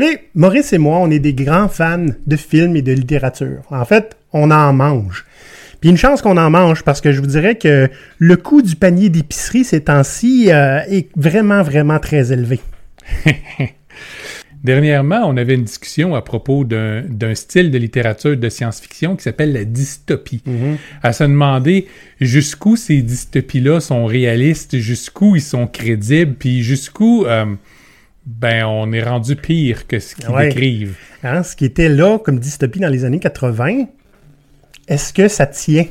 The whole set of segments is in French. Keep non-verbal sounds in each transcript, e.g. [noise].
savez, Maurice et moi, on est des grands fans de films et de littérature. En fait, on en mange. Puis une chance qu'on en mange parce que je vous dirais que le coût du panier d'épicerie ces temps-ci euh, est vraiment, vraiment très élevé. [laughs] Dernièrement, on avait une discussion à propos d'un style de littérature de science-fiction qui s'appelle la dystopie. À se demander jusqu'où ces dystopies-là sont réalistes, jusqu'où ils sont crédibles, puis jusqu'où euh, ben on est rendu pire que ce qu'ils Ouais. décrivent. Hein, ce qui était là comme dystopie dans les années 80, est-ce que ça tient?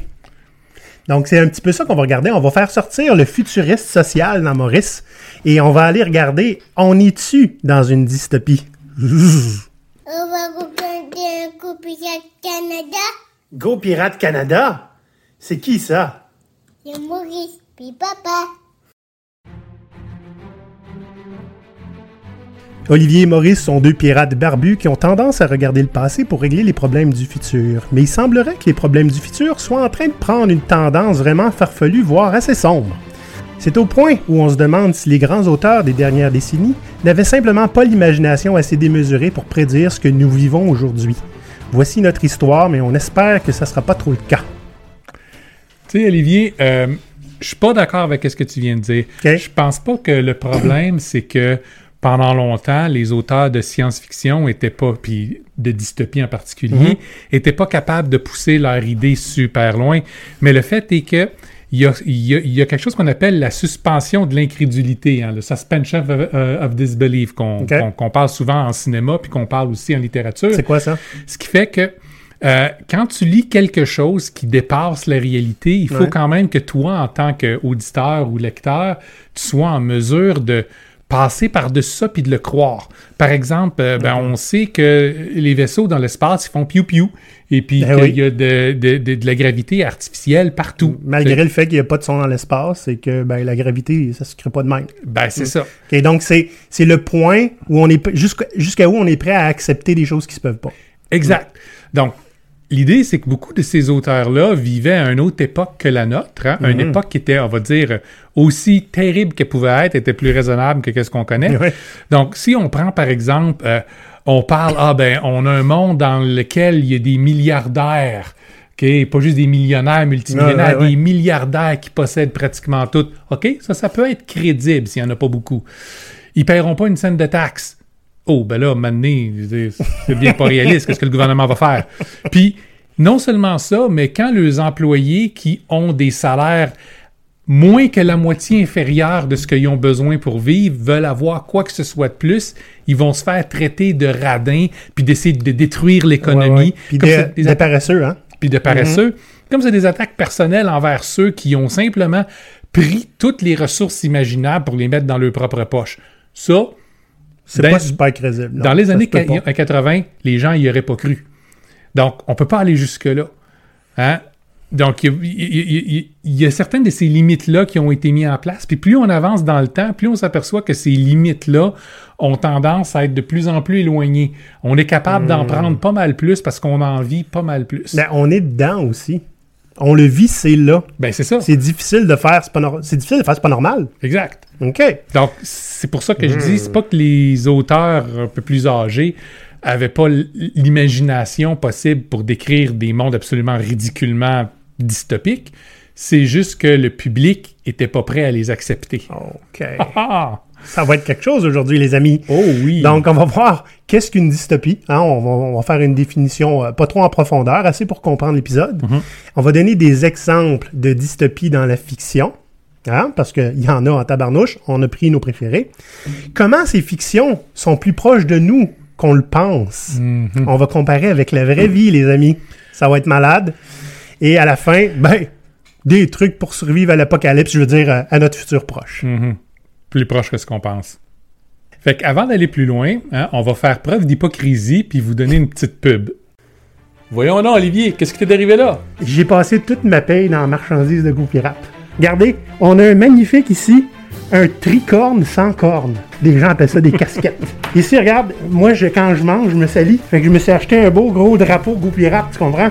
Donc, c'est un petit peu ça qu'on va regarder. On va faire sortir le futuriste social dans Maurice et on va aller regarder, on est-tu dans une dystopie? On va regarder un copier Canada. Go Pirate Canada? C'est qui ça? C'est Maurice, puis papa. Olivier et Maurice sont deux pirates barbus qui ont tendance à regarder le passé pour régler les problèmes du futur. Mais il semblerait que les problèmes du futur soient en train de prendre une tendance vraiment farfelue, voire assez sombre. C'est au point où on se demande si les grands auteurs des dernières décennies n'avaient simplement pas l'imagination assez démesurée pour prédire ce que nous vivons aujourd'hui. Voici notre histoire, mais on espère que ça sera pas trop le cas. Tu sais, Olivier, euh, je suis pas d'accord avec ce que tu viens de dire. Je pense pas que le problème, c'est que pendant longtemps, les auteurs de science-fiction étaient pas, puis de dystopie en particulier, étaient pas capables de pousser leur idée super loin. Mais le fait est que il y a, il y a- il y a quelque chose qu'on appelle la suspension de l'incrédulité, hein, le suspension of, euh, of disbelief, qu'on Ok. qu'on- qu'on parle souvent en cinéma, puis qu'on parle aussi en littérature. C'est quoi ça? Ce qui fait que euh, quand tu lis quelque chose qui dépasse la réalité, il faut Ouais. quand même que toi, en tant qu'auditeur ou lecteur, tu sois en mesure de passer par-dessus ça puis de le croire. Par exemple, euh, ben, on sait que les vaisseaux dans l'espace, ils font piou-piou et puis Ben qu'il oui. y a de, de- de- de la gravité artificielle partout. Malgré le fait qu'il n'y a pas de son dans l'espace et que ben, la gravité, ça se crée pas de même. Ben, c'est ça. OK, donc, c'est le point où on est jusqu'à où on est prêt à accepter des choses qui se peuvent pas. Exact. Donc, l'idée, c'est que beaucoup de ces auteurs-là vivaient à une autre époque que la nôtre, hein, une époque qui était, on va dire, aussi terrible qu'elle pouvait être, était plus raisonnable que qu'est-ce qu'on connaît. Ouais. Donc, si on prend, par exemple, euh, on parle, ah ben, on a un monde dans lequel il y a des milliardaires, OK? Pas juste des millionnaires, multimillionnaires, Ouais, ouais, ouais. des milliardaires qui possèdent pratiquement tout. OK? Ça, ça peut être crédible s'il n'y en a pas beaucoup. Ils paieront pas une scène de taxes. Oh, ben là, dire, c'est bien pas réaliste. Qu'est-ce que le gouvernement va faire? Puis, non seulement ça, mais quand les employés qui ont des salaires moins que la moitié inférieure de ce qu'ils ont besoin pour vivre veulent avoir quoi que ce soit de plus, ils vont se faire traiter de radins puis d'essayer de détruire l'économie. Puis Comme des, paresseux, hein? puis de paresseux. Comme c'est des attaques personnelles envers ceux qui ont simplement pris toutes les ressources imaginables pour les mettre dans leur propre poche. Ça, C'est pas super crédible. non. dans les années se peut pas. qua- 80, les gens y auraient pas cru. Donc, on peut pas aller jusque-là. Hein? Donc, il y, a- y y certaines de ces limites-là qui ont été mises en place. Puis plus on avance dans le temps, plus on s'aperçoit que ces limites-là ont tendance à être de plus en plus éloignées. On est capable Hmm. d'en prendre pas mal plus parce qu'on en vit pas mal plus. Ben, on est dedans aussi. On le vit, c'est là. Ben, c'est ça. C'est difficile de faire, c'est pas, nor- c'est difficile de faire, c'est pas normal. Exact. OK. Donc, c'est pour ça que je Hmm. dis, c'est pas que les auteurs un peu plus âgés avaient pas l'imagination possible pour décrire des mondes absolument ridiculement dystopiques. C'est juste que le public était pas prêt à les accepter. OK. Ah! Ça va être quelque chose aujourd'hui, les amis. Oh oui! Donc, on va voir qu'est-ce qu'une dystopie. hein. on, va, on va faire une définition euh, pas trop en profondeur, assez pour comprendre l'épisode. Mhm. On va donner des exemples de dystopie dans la fiction, hein, parce qu'il y en a en tabarnouche. On a pris nos préférés. Comment ces fictions sont plus proches de nous qu'on le pense? Mhm. On va comparer avec la vraie vie, les amis. Ça va être malade. Et à la fin, ben, des trucs pour survivre à l'apocalypse, je veux dire, à, à notre futur proche. Mhm. Plus proche que ce qu'on pense. Fait qu'avant d'aller plus loin, hein, on va faire preuve d'hypocrisie puis vous donner une petite pub. Voyons là, Olivier, qu'est-ce qui t'est arrivé là? J'ai passé toute ma paye dans la marchandise de goût pirate. Regardez, on a un magnifique ici, un tricorne sans corne. Des gens appellent ça des casquettes. [laughs] Ici, regarde, moi, je, quand je mange, je me salis. Fait que je me suis acheté un beau gros drapeau goût pirate, tu comprends?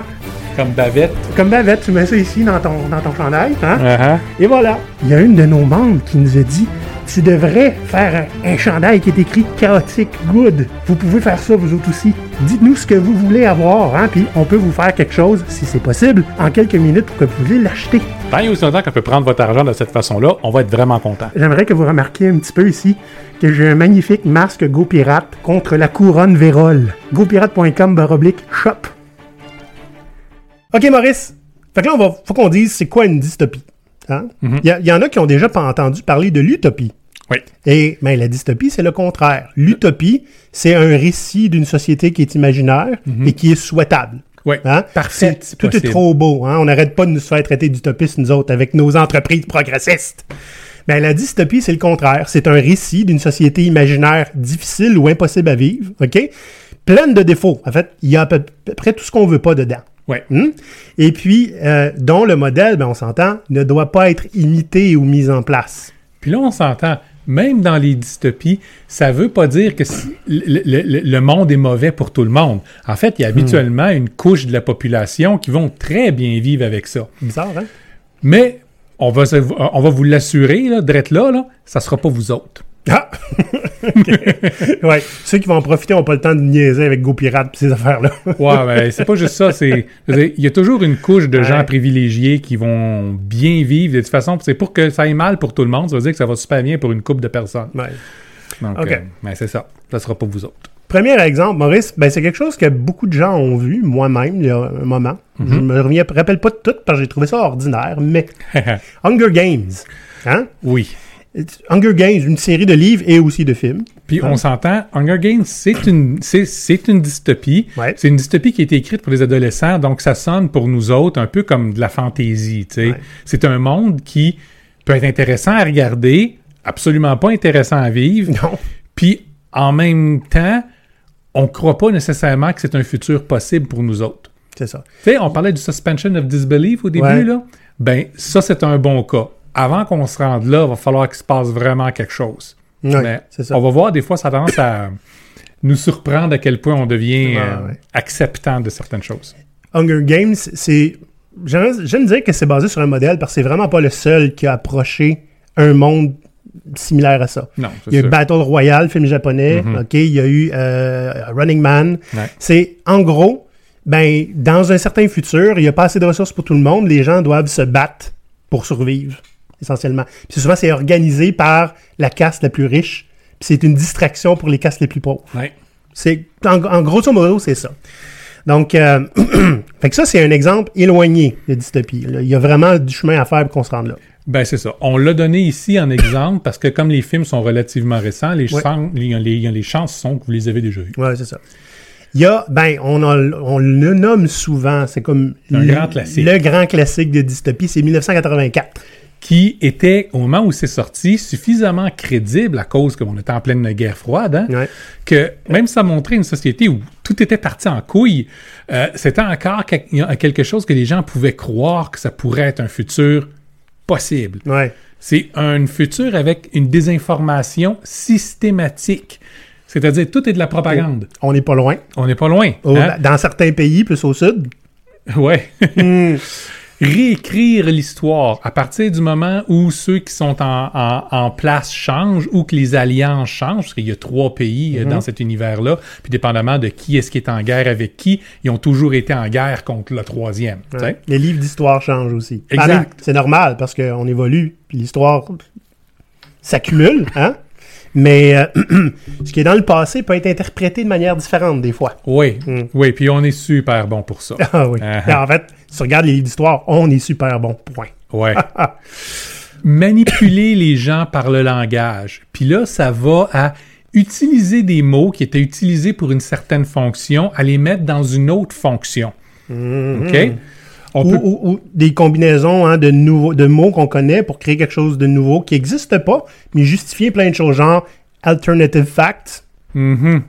Comme bavette. Comme Bavette, tu mets ça ici dans ton, dans ton chandail, hein? Ah. Et voilà. Il y a une de nos membres qui nous a dit tu devrais faire un, un chandail qui est écrit chaotique good. Vous pouvez faire ça vous autres aussi. Dites-nous ce que vous voulez avoir, hein, puis on peut vous faire quelque chose, si c'est possible, en quelques minutes pour que vous puissiez l'acheter. Tant et aussi longtemps qu'on peut prendre votre argent de cette façon-là, on va être vraiment content. J'aimerais que vous remarquiez un petit peu ici que j'ai un magnifique masque Go Pirate contre la couronne Vérole. GoPirate.com baroblique shop. Ok Maurice, fait que là on va, faut qu'on dise c'est quoi une dystopie. Hein? Il y, a- il y en a qui ont déjà pas entendu parler de l'utopie. Oui. Et ben, la dystopie, c'est le contraire. L'utopie, c'est un récit d'une société qui est imaginaire et qui est souhaitable. Oui. Hein? Parfait. Tout est trop beau. Hein? On n'arrête pas de nous faire traiter d'utopistes, nous autres, avec nos entreprises progressistes. Ben, la dystopie, c'est le contraire. C'est un récit d'une société imaginaire difficile ou impossible à vivre, OK? Pleine de défauts. En fait, il y a à peu, à peu près tout ce qu'on veut pas dedans. Oui. Hmm? Et puis, euh, dont le modèle, ben, on s'entend, ne doit pas être imité ou mis en place. Puis là, on s'entend, même dans les dystopies, ça veut pas dire que si- le, le- le- le monde est mauvais pour tout le monde. En fait, il y a habituellement une couche de la population qui vont très bien vivre avec ça. Bizarre, hein? Mais on va, se- on va vous l'assurer, là, drette là, là, ça sera pas vous autres. Ah! [laughs] [laughs] Ouais. Ceux qui vont en profiter n'ont pas le temps de niaiser avec GoPirate et ces affaires-là. Ouais, [laughs] ben, c'est pas juste ça. C'est, il y a toujours une couche de gens privilégiés qui vont bien vivre. De toute façon, c'est pour que ça aille mal pour tout le monde. Ça veut dire que ça va super bien pour une couple de personnes. Ouais. Donc, Ok. euh, ben, c'est ça. Ça sera pas vous autres. Premier exemple, Maurice, ben c'est quelque chose que beaucoup de gens ont vu, moi-même, il y a un moment. Je me reviens- rappelle pas de tout parce que j'ai trouvé ça ordinaire, mais [laughs] Hunger Games. Hein? oui. Hunger Games, une série de livres et aussi de films. Puis on s'entend, Hunger Games, c'est une, c'est, c'est une dystopie. Ouais. C'est une dystopie qui a été écrite pour les adolescents, donc ça sonne pour nous autres un peu comme de la fantaisie. Ouais. C'est un monde qui peut être intéressant à regarder, absolument pas intéressant à vivre. Non. Puis en même temps, on croit pas nécessairement que c'est un futur possible pour nous autres. C'est ça. Tu sais, on parlait du suspension of disbelief au début, Ouais. là. Ben, ça, c'est un bon cas. Avant qu'on se rende là, il va falloir qu'il se passe vraiment quelque chose. Mais ça. on va voir, des fois, ça a tendance à [coughs] nous surprendre à quel point on devient euh, ouais. acceptant de certaines choses. Hunger Games, c'est. J'aime dire que c'est basé sur un modèle parce que c'est vraiment pas le seul qui a approché un monde similaire à ça. Non, Il y a eu. Battle Royale, film japonais. Mhm. OK, il y a eu euh, Running Man. Ouais. C'est en gros, ben dans un certain futur, il n'y a pas assez de ressources pour tout le monde. Les gens doivent se battre pour survivre, essentiellement. Puis souvent, c'est organisé par la caste la plus riche. Puis c'est une distraction pour les castes les plus pauvres. Ouais. C'est en, en grosso modo, c'est ça. Donc, euh, [clears throat] fait que ça, c'est un exemple éloigné de dystopie. là. Il y a vraiment du chemin à faire pour qu'on se rende là. Ben, c'est ça. On l'a donné ici en exemple parce que comme les films sont relativement récents, les, Ouais. chan- les, les- les chances sont que vous les avez déjà vus. Ouais, c'est ça. Il y a, ben, on, on le nomme souvent, c'est comme le, grand classique. le grand classique de dystopie, c'est 1984. Qui était, au moment où c'est sorti, suffisamment crédible à cause qu'on était en pleine guerre froide, hein, Ouais. que même ça montrait une société où tout était parti en couille, euh, c'était encore quel- quelque chose que les gens pouvaient croire que ça pourrait être un futur possible. Ouais. C'est un futur avec une désinformation systématique. C'est-à-dire, tout est de la propagande. On n'est pas loin. On n'est pas loin. Au- hein? Dans certains pays, plus au sud. Ouais. Hmm. [laughs] Réécrire l'histoire à partir du moment où ceux qui sont en, en- en place changent ou que les alliances changent, parce qu'il y a trois pays Mhm. euh, dans cet univers-là, puis dépendamment de qui est-ce qui est en guerre avec qui, ils ont toujours été en guerre contre le troisième. Ouais. Les livres d'histoire changent aussi. Exact. C'est normal parce qu'on évolue, puis l'histoire s'accumule, hein? Mais euh, [clears throat] ce qui est dans le passé peut être interprété de manière différente des fois. Oui, Mm. oui, puis on est super bon pour ça. [laughs] Ah oui. Uh-huh. En fait, si tu regardes les livres d'histoire, on est super bon. Point. Ouais. [laughs] Manipuler les gens par le langage. Puis là, ça va à utiliser des mots qui étaient utilisés pour une certaine fonction, à les mettre dans une autre fonction. OK? On Ou, peut- ou- ou des combinaisons hein, de, nouveaux, de mots qu'on connaît pour créer quelque chose de nouveau qui n'existe pas, mais justifier plein de choses, genre alternative facts. Mhm.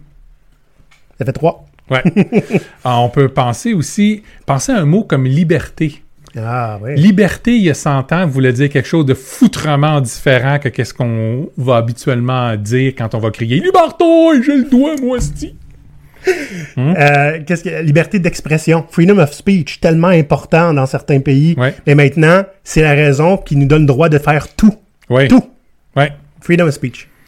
Ça fait trois. Ouais. [laughs] Ah, on peut penser aussi, penser à un mot comme liberté. Ah oui. Liberté, il y a 100 ans, voulait dire quelque chose de foutrement différent que qu'est-ce qu'on va habituellement dire quand on va crier « Liberté, j'ai le doigt, moi, sti! Euh, qu'est-ce que liberté d'expression, freedom of speech, tellement important dans certains pays. Ouais. Et maintenant, c'est la raison qui nous donne le droit de faire tout, Ouais. tout. Ouais. Freedom of speech. [laughs]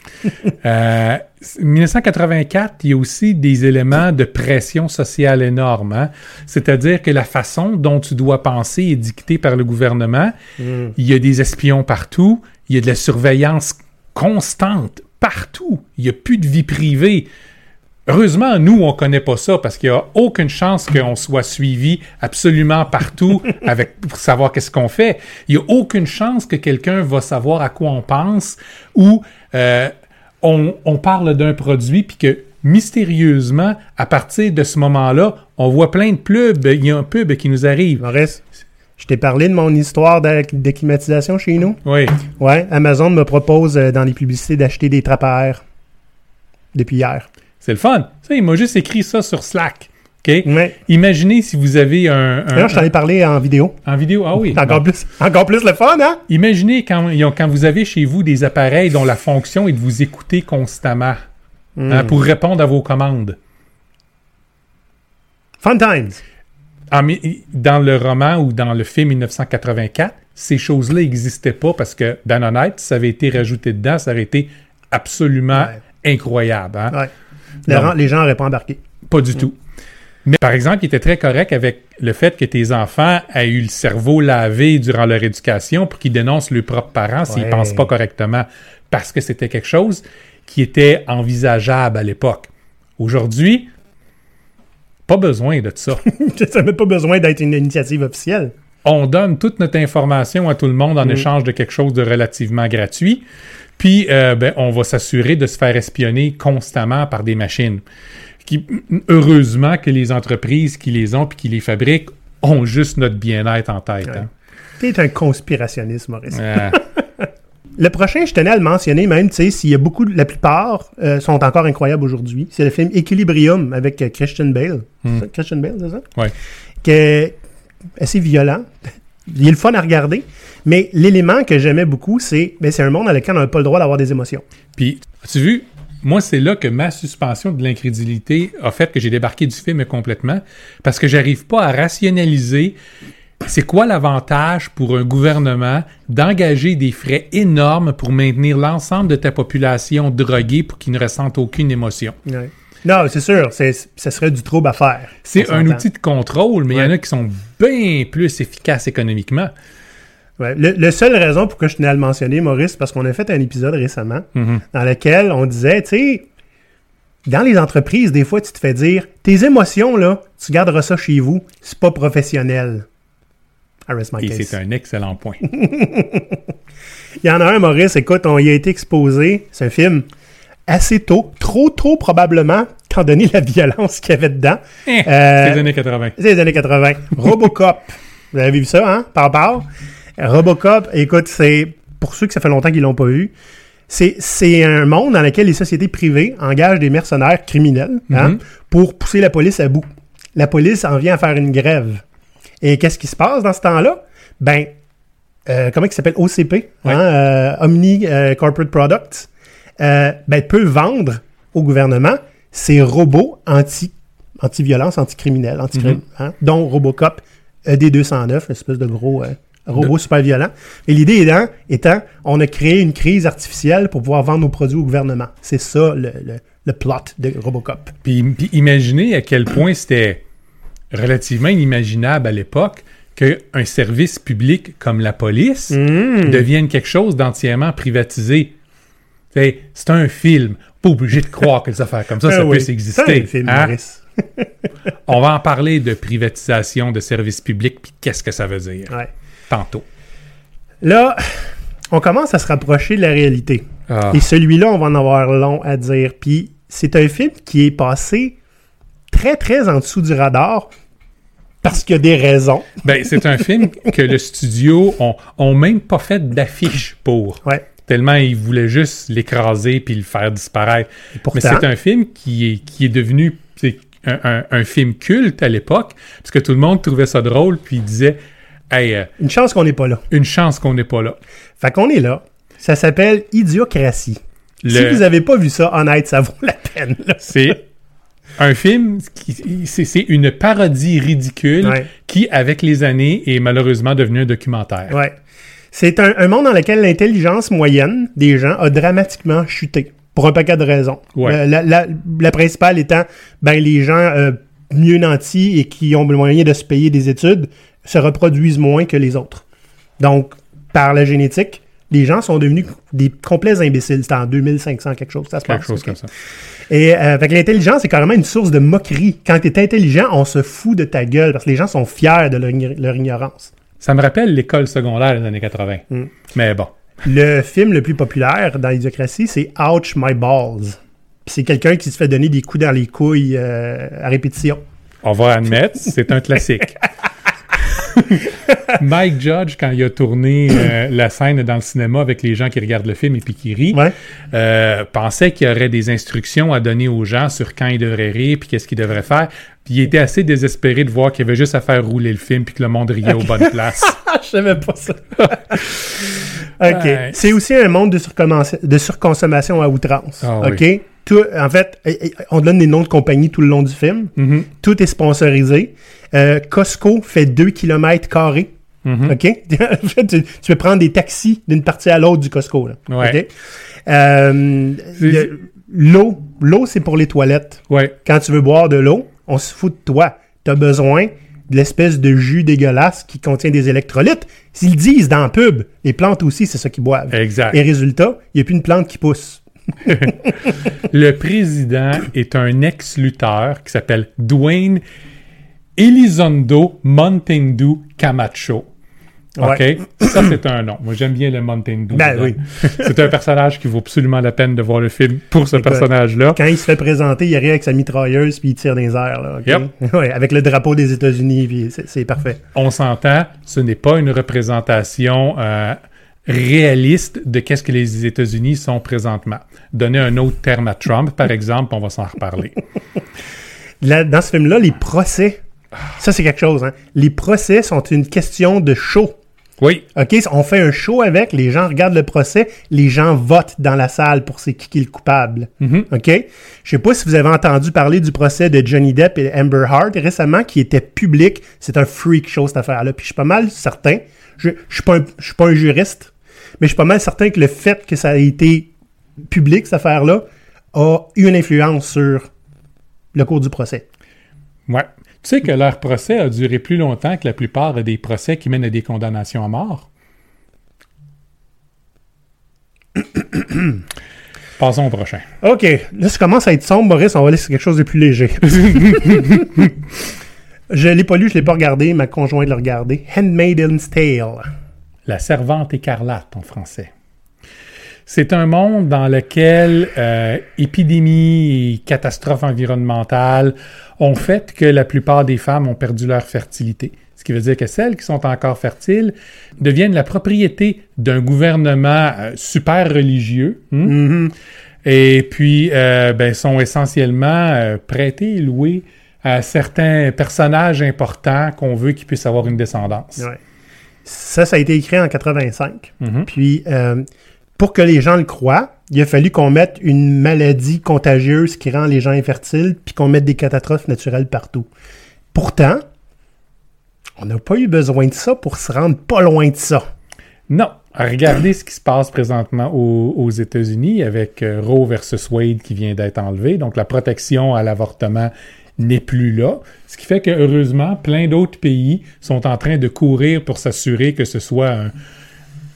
Euh, 1984, il y a aussi des éléments de pression sociale énorme. hein. C'est-à-dire que la façon dont tu dois penser est dictée par le gouvernement. Mm. Il y a des espions partout. Il y a de la surveillance constante partout. Il n'y a plus de vie privée. Heureusement, nous, on connaît pas ça parce qu'il n'y a aucune chance qu'on soit suivi absolument partout [laughs] avec, pour savoir qu'est-ce qu'on fait. Il n'y a aucune chance que quelqu'un va savoir à quoi on pense ou euh, on, on parle d'un produit puis que mystérieusement, à partir de ce moment-là, on voit plein de pubs. Il y a un pub qui nous arrive. Maurice, je t'ai parlé de mon histoire d'ac- de climatisation chez nous. Oui. Ouais, Amazon me propose euh, dans les publicités d'acheter des trappes à air depuis hier. C'est le fun. Ça, il m'a juste écrit ça sur Slack. Ouais. Imaginez si vous avez un, un- D'ailleurs, je t'en ai parlé en vidéo. en vidéo. Ah oui. [laughs] Encore plus, encore plus le fun, hein? Imaginez quand, quand vous avez chez vous des appareils dont la fonction est de vous écouter constamment hein, Mm. pour répondre à vos commandes. Fun times. Mi- dans le roman ou dans le film 1984, ces choses-là n'existaient pas parce que, si ça avait été rajouté dedans, ça aurait été absolument Ouais. incroyable. hein? Ouais. Les, gens- les gens n'auraient pas embarqué. Pas du tout. Mais par exemple, il était très correct avec le fait que tes enfants aient eu le cerveau lavé durant leur éducation pour qu'ils dénoncent leurs propres parents s'ils Ouais. pensent pas correctement. Parce que c'était quelque chose qui était envisageable à l'époque. Aujourd'hui, pas besoin de ça. [laughs] ça n'a pas besoin d'être une initiative officielle. On donne toute notre information à tout le monde en Mm. échange de quelque chose de relativement gratuit. Puis, euh, ben, on va s'assurer de se faire espionner constamment par des machines. Qui, heureusement que les entreprises qui les ont puis qui les fabriquent ont juste notre bien-être en tête. Ouais. hein. T'es un conspirationniste, Maurice. [laughs] Le prochain, je tenais à le mentionner, même, tu sais, s'il y a beaucoup, la plupart euh, sont encore incroyables aujourd'hui. C'est le film Equilibrium avec euh, Christian Bale. Hmm. Christian Bale, c'est ça? Est assez violent. Il est le fun à regarder. Mais l'élément que j'aimais beaucoup, c'est ben, c'est un monde dans lequel on n'a pas le droit d'avoir des émotions. Puis, as-tu vu, moi, c'est là que ma suspension de l'incrédulité a fait que j'ai débarqué du film complètement parce que j'arrive pas à rationaliser c'est quoi l'avantage pour un gouvernement d'engager des frais énormes pour maintenir l'ensemble de ta population droguée pour qu'ils ne ressentent aucune émotion. Ouais. Non, c'est sûr, ce serait du trouble à faire. C'est un outil de contrôle, mais il y en a qui sont bien plus efficaces économiquement. Ouais. Le, le seule raison pourquoi je tenais à le mentionner, Maurice, c'est parce qu'on a fait un épisode récemment Mhm. dans lequel on disait, tu sais, dans les entreprises, des fois, tu te fais dire, tes émotions, là, tu garderas ça chez vous, c'est pas professionnel. Et c'est un excellent point. [laughs] Il y en a un, Maurice, écoute, on y a été exposé, c'est un film assez tôt, trop tôt probablement, étant donné la violence qu'il y avait dedans. Eh, Euh, c'est les années 80. C'est les années 80. Robocop. [laughs] Vous avez vu ça, hein? Par part. Robocop, écoute, c'est pour ceux que ça fait longtemps qu'ils l'ont pas vu. C'est, un monde dans lequel les sociétés privées engagent des mercenaires criminels hein, Mhm. pour pousser la police à bout. La police en vient à faire une grève. Et qu'est-ce qui se passe dans ce temps-là? Ben, euh, comment il s'appelle? OCP, Ouais. hein, euh, Omni euh, Corporate Products, ben, peut vendre au gouvernement ces robots anti, anti-violence, anti-criminels, anti-crime, hein, dont Robocop euh, ED209, espèce de gros euh, robot super violent. Et l'idée étant, étant, on a créé une crise artificielle pour pouvoir vendre nos produits au gouvernement. C'est ça le, le- le plot de Robocop. Puis, puis imaginez à quel point c'était relativement inimaginable à l'époque qu'un service public comme la police Mmh. devienne quelque chose d'entièrement privatisé. C'est un film. Pas obligé de croire que des affaires comme ça, ça Ah oui, puisse exister. hein? [laughs] On va en parler de privatisation de services publics, puis qu'est-ce que ça veut dire? Ouais. tantôt. Là, on commence à se rapprocher de la réalité. Ah. Et celui-là, on va en avoir long à dire. Puis c'est un film qui est passé très, très en dessous du radar parce qu'il y a des raisons. Ben, c'est un film que le studio ont, ont même pas fait d'affiche pour. Ouais. Tellement ils voulaient juste l'écraser puis le faire disparaître. Pourtant, Mais c'est un film qui est, qui est devenu un, un- un film culte à l'époque, parce que tout le monde trouvait ça drôle, puis il disait Hey, euh, une chance qu'on n'est pas là. une chance qu'on n'est pas là. Fait qu'on est là. Ça s'appelle Idiocratie. Si vous avez pas vu ça, honnête, ça vaut la peine. [laughs] C'est un film, c'est c'est une parodie ridicule Ouais. qui, avec les années, est malheureusement devenu un documentaire. Ouais. C'est un, un monde dans lequel l'intelligence moyenne des gens a dramatiquement chuté. Pour un paquet de raisons. Ouais. Euh, la, la- la principale étant, ben, les gens euh, mieux nantis et qui ont le moyen de se payer des études se reproduisent moins que les autres. Donc, par la génétique, les gens sont devenus des complets imbéciles. C'était en 2500 quelque chose, ça se Quelque passe. chose comme ça. Et euh, que l'intelligence est carrément une source de moquerie. Quand tu es intelligent, on se fout de ta gueule parce que les gens sont fiers de leur ignorance. Ça me rappelle l'école secondaire des années 80. Mm. Mais bon. Le film le plus populaire dans l'idiocratie, c'est Ouch My Balls. C'est quelqu'un qui se fait donner des coups dans les couilles euh, à répétition. On va admettre, c'est un classique. [laughs] [laughs] Mike Judge, quand il a tourné euh, la scène dans le cinéma avec les gens qui regardent le film et puis qui rient, Ouais. euh, pensait qu'il y aurait des instructions à donner aux gens sur quand ils devraient rire puis qu'est-ce qu'ils devraient faire. Puis il était assez désespéré de voir qu'il y avait juste à faire rouler le film puis que le monde riait aux bonnes [laughs] places. Je savais pas ça. [laughs] OK. Ouais. C'est aussi un monde de, de surconsommation à outrance. Ah OK? oui. Tout, en fait, on donne des noms de compagnies tout le long du film. Mhm, Tout est sponsorisé. Euh, Costco fait 2 km carrés. mhm. OK? [laughs] En fait, tu, tu peux prendre des taxis d'une partie à l'autre du Costco. Là. Ouais. OK? Euh, l'eau, l'eau, c'est pour les toilettes. Ouais. Quand tu veux boire de l'eau, on se fout de toi. Tu as besoin l'espèce de jus dégueulasse qui contient des électrolytes. S'ils disent dans la pub, les plantes aussi, c'est ça qu'ils boivent. Exact. Et résultat, il n'y a plus une plante qui pousse. [laughs] Le président est un ex-lutteur qui s'appelle Dwayne Elizondo Montendu Camacho. OK? Ouais. Ça, c'est un nom. Moi, j'aime bien le Montendu. Ben dedans. oui. [laughs] c'est un personnage qui vaut absolument la peine de voir le film pour ce personnage-là. Quand il se fait présenter, il arrive avec sa mitrailleuse puis il tire dans les airs. Là, ok? [laughs] Ouais, avec le drapeau des États-Unis, puis c'est, c'est parfait. On s'entend, ce n'est pas une représentation euh, réaliste de qu'est-ce que les États-Unis sont présentement. Donner un autre terme à Trump, par exemple, on va s'en reparler. [laughs] Là, dans ce film-là, les procès, ça c'est quelque chose. Hein? Les procès sont une question de show. Oui, OK, on fait un show avec, les gens regardent le procès, les gens votent dans la salle pour c'est qui qui est le coupable. Mhm. OK? Je sais pas si vous avez entendu parler du procès de Johnny Depp et Amber Heard récemment qui était public. C'est un freak show cette affaire-là. Puis je suis pas mal certain, je, je suis pas un, je suis pas un juriste, mais je suis pas mal certain que le fait que ça a été public cette affaire-là a eu une influence sur le cours du procès. Ouais. Tu sais que leur procès a duré plus longtemps que la plupart des procès qui mènent à des condamnations à mort? [coughs] Passons au prochain. OK, là, ça commence à être sombre, Maurice. On va aller sur quelque chose de plus léger. [laughs] je l'ai pas lu, je l'ai pas regardé. Ma conjointe l'a regardé. Handmaiden's Tale. La servante écarlate en français. C'est un monde dans lequel euh, épidémies et catastrophes environnementales ont fait que la plupart des femmes ont perdu leur fertilité. Ce qui veut dire que celles qui sont encore fertiles deviennent la propriété d'un gouvernement euh, super religieux. hein? Mhm. Et puis, euh, ben, sont essentiellement prêtés et loués à certains personnages importants qu'on veut qu'ils puissent avoir une descendance. Ouais. Ça, ça a été écrit en 85. Mhm. Puis, euh, pour que les gens le croient, il a fallu qu'on mette une maladie contagieuse qui rend les gens infertiles, puis qu'on mette des catastrophes naturelles partout. Pourtant, on n'a pas eu besoin de ça pour se rendre pas loin de ça. Non. Regardez ce qui se passe présentement aux, États-Unis avec euh, Roe versus Wade qui vient d'être enlevé. Donc, la protection à l'avortement n'est plus là. Ce qui fait que, heureusement, plein d'autres pays sont en train de courir pour s'assurer que ce soit un-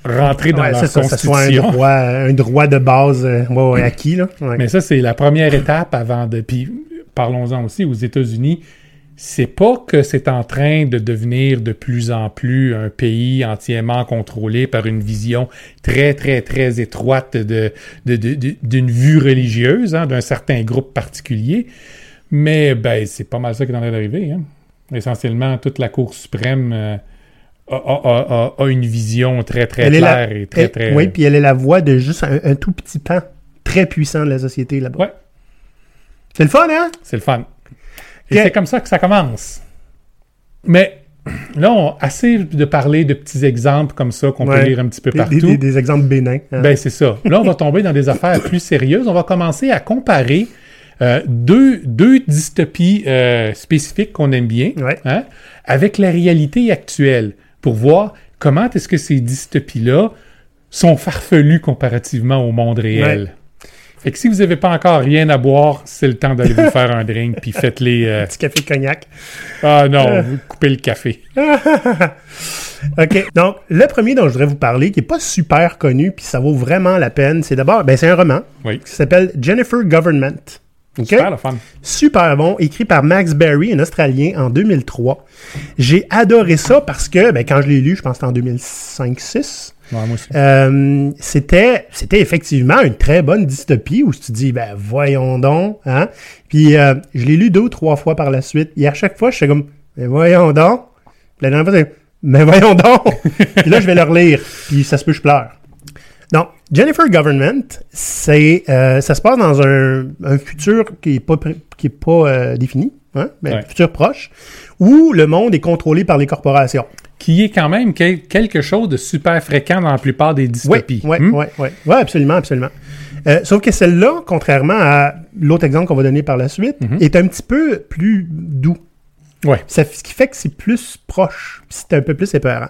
rentré dans Ouais, leur c'est ça, ça soit un constitution. droit, un droit de base euh, ouais, acquis. Là. Ouais. Mais ça, c'est la première étape avant de. Puis parlons-en aussi aux États-Unis. C'est pas que c'est en train de devenir de plus en plus un pays entièrement contrôlé par une vision très, très, très étroite de, de- de- de- d'une vue religieuse, hein, d'un certain groupe particulier. Mais ben, c'est pas mal ça qui est en train d'arriver. Hein. Essentiellement, toute la Cour suprême euh, a, a- a- a- une vision très, très Elle est la- claire et très, Elle- très. Oui, puis elle est la voix de juste un, un tout petit pan très puissant de la société là-bas. Ouais. C'est le fun, hein? C'est le fun. Et c'est comme ça que ça commence. Mais là, on assez de parler de petits exemples comme ça qu'on Ouais. peut lire un petit peu partout. des- des- des exemples bénins. hein. Ben, c'est ça. Là, on va tomber dans des affaires plus sérieuses. On va commencer à comparer euh, deux, deux dystopies euh, spécifiques qu'on aime bien Ouais. hein, avec la réalité actuelle pour voir comment est-ce que ces dystopies-là sont farfelues comparativement au monde réel. Fait que si vous n'avez pas encore rien à boire, c'est le temps d'aller vous [laughs] faire un drink, puis faites-les... euh, Petit café cognac. Ah non, [laughs] vous coupez le café. [laughs] OK. Donc, le premier dont je voudrais vous parler, qui est pas super connu, puis ça vaut vraiment la peine, c'est d'abord, ben, c'est un roman Oui. qui s'appelle Jennifer Government. Super, fun. Super bon, écrit par Max Berry, un Australien, en 2003. J'ai adoré ça parce que, ben, quand je l'ai lu, je pense que c'était en 2005-6, Ouais, moi aussi. euh, c'était, c'était effectivement une très bonne dystopie où tu te dis, ben, voyons donc, hein. Puis, euh, je l'ai lu deux ou trois fois par la suite. Et à chaque fois, je suis comme, mais voyons donc. Puis La dernière fois, c'est, mais voyons donc. [laughs] puis là, je vais le relire. Puis ça se peut, que je pleure. Donc, Jennifer Government, c'est, euh, ça se passe dans un, un futur qui est pas, qui est pas euh, défini, hein, mais Ouais. futur proche, où le monde est contrôlé par les corporations. Qui est quand même quel- quelque chose de super fréquent dans la plupart des dystopies. oui, Hmm? oui, oui. Oui, absolument, absolument. Euh, sauf que celle-là, contrairement à l'autre exemple qu'on va donner par la suite, est un petit peu plus doux. Ouais. Ça, ce qui fait que c'est plus proche, c'est un peu plus épeurant.